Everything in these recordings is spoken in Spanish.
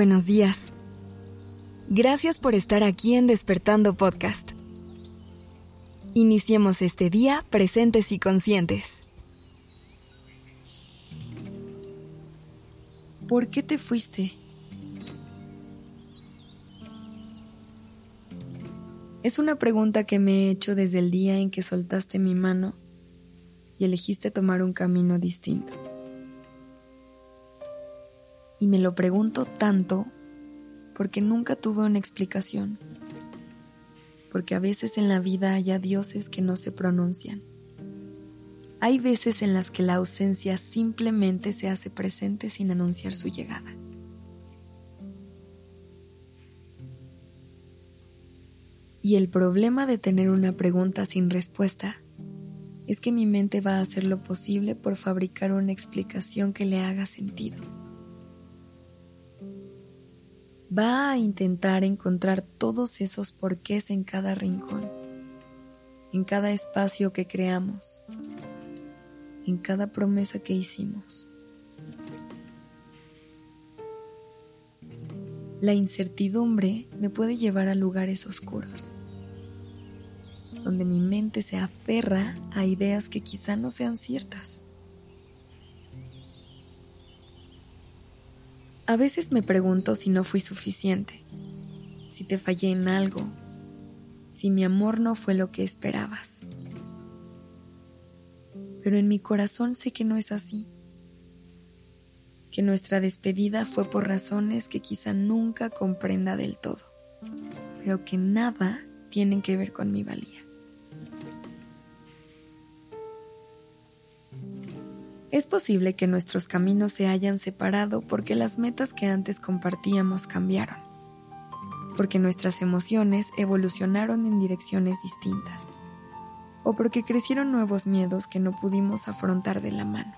buenos días. Gracias por estar aquí en Despertando Podcast. Iniciemos este día presentes y conscientes. ¿Por qué te fuiste? Es una pregunta que me he hecho desde el día en que soltaste mi mano y elegiste tomar un camino distinto. Y me lo pregunto tanto porque nunca tuve una explicación. Porque a veces en la vida hay dioses que no se pronuncian. Hay veces en las que la ausencia simplemente se hace presente sin anunciar su llegada. Y el problema de tener una pregunta sin respuesta es que mi mente va a hacer lo posible por fabricar una explicación que le haga sentido va a intentar encontrar todos esos porqués en cada rincón, en cada espacio que creamos, en cada promesa que hicimos. La incertidumbre me puede llevar a lugares oscuros, donde mi mente se aferra a ideas que quizá no sean ciertas. A veces me pregunto si no fui suficiente, si te fallé en algo, si mi amor no fue lo que esperabas. Pero en mi corazón sé que no es así, que nuestra despedida fue por razones que quizá nunca comprenda del todo, pero que nada tienen que ver con mi valía. Es posible que nuestros caminos se hayan separado porque las metas que antes compartíamos cambiaron, porque nuestras emociones evolucionaron en direcciones distintas, o porque crecieron nuevos miedos que no pudimos afrontar de la mano.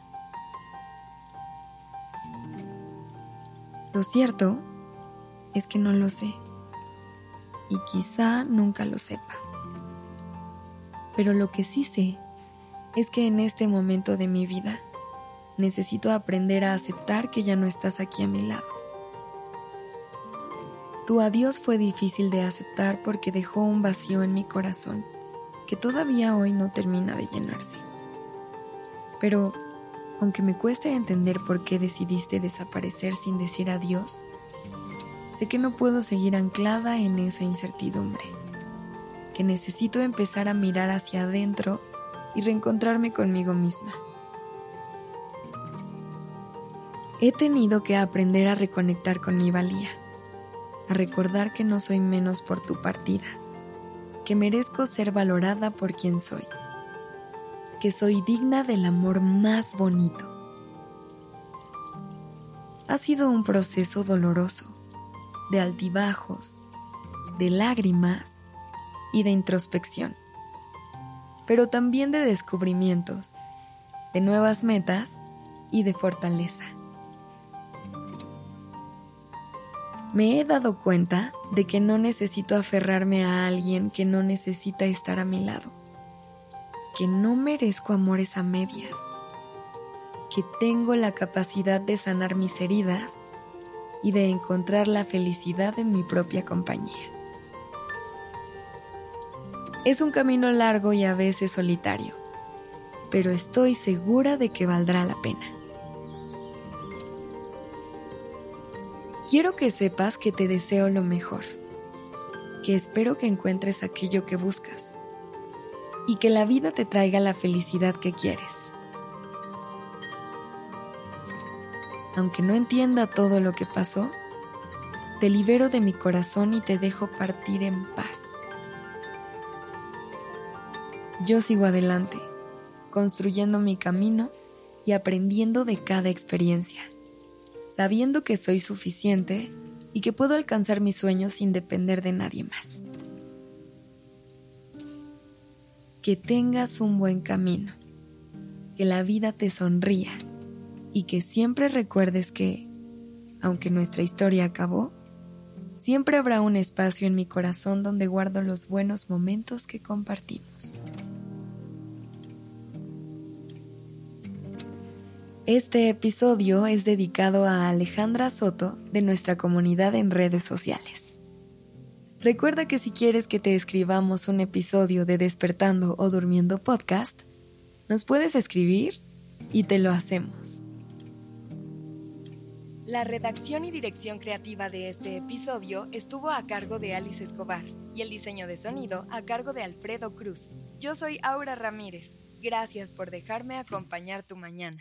Lo cierto es que no lo sé, y quizá nunca lo sepa. Pero lo que sí sé es que en este momento de mi vida, necesito aprender a aceptar que ya no estás aquí a mi lado. Tu adiós fue difícil de aceptar porque dejó un vacío en mi corazón que todavía hoy no termina de llenarse. Pero, aunque me cueste entender por qué decidiste desaparecer sin decir adiós, sé que no puedo seguir anclada en esa incertidumbre, que necesito empezar a mirar hacia adentro y reencontrarme conmigo misma. He tenido que aprender a reconectar con mi valía, a recordar que no soy menos por tu partida, que merezco ser valorada por quien soy, que soy digna del amor más bonito. Ha sido un proceso doloroso, de altibajos, de lágrimas y de introspección, pero también de descubrimientos, de nuevas metas y de fortaleza. Me he dado cuenta de que no necesito aferrarme a alguien que no necesita estar a mi lado, que no merezco amores a medias, que tengo la capacidad de sanar mis heridas y de encontrar la felicidad en mi propia compañía. Es un camino largo y a veces solitario, pero estoy segura de que valdrá la pena. Quiero que sepas que te deseo lo mejor, que espero que encuentres aquello que buscas y que la vida te traiga la felicidad que quieres. Aunque no entienda todo lo que pasó, te libero de mi corazón y te dejo partir en paz. Yo sigo adelante, construyendo mi camino y aprendiendo de cada experiencia sabiendo que soy suficiente y que puedo alcanzar mis sueños sin depender de nadie más. Que tengas un buen camino, que la vida te sonría y que siempre recuerdes que, aunque nuestra historia acabó, siempre habrá un espacio en mi corazón donde guardo los buenos momentos que compartimos. Este episodio es dedicado a Alejandra Soto de nuestra comunidad en redes sociales. Recuerda que si quieres que te escribamos un episodio de Despertando o Durmiendo Podcast, nos puedes escribir y te lo hacemos. La redacción y dirección creativa de este episodio estuvo a cargo de Alice Escobar y el diseño de sonido a cargo de Alfredo Cruz. Yo soy Aura Ramírez. Gracias por dejarme acompañar tu mañana.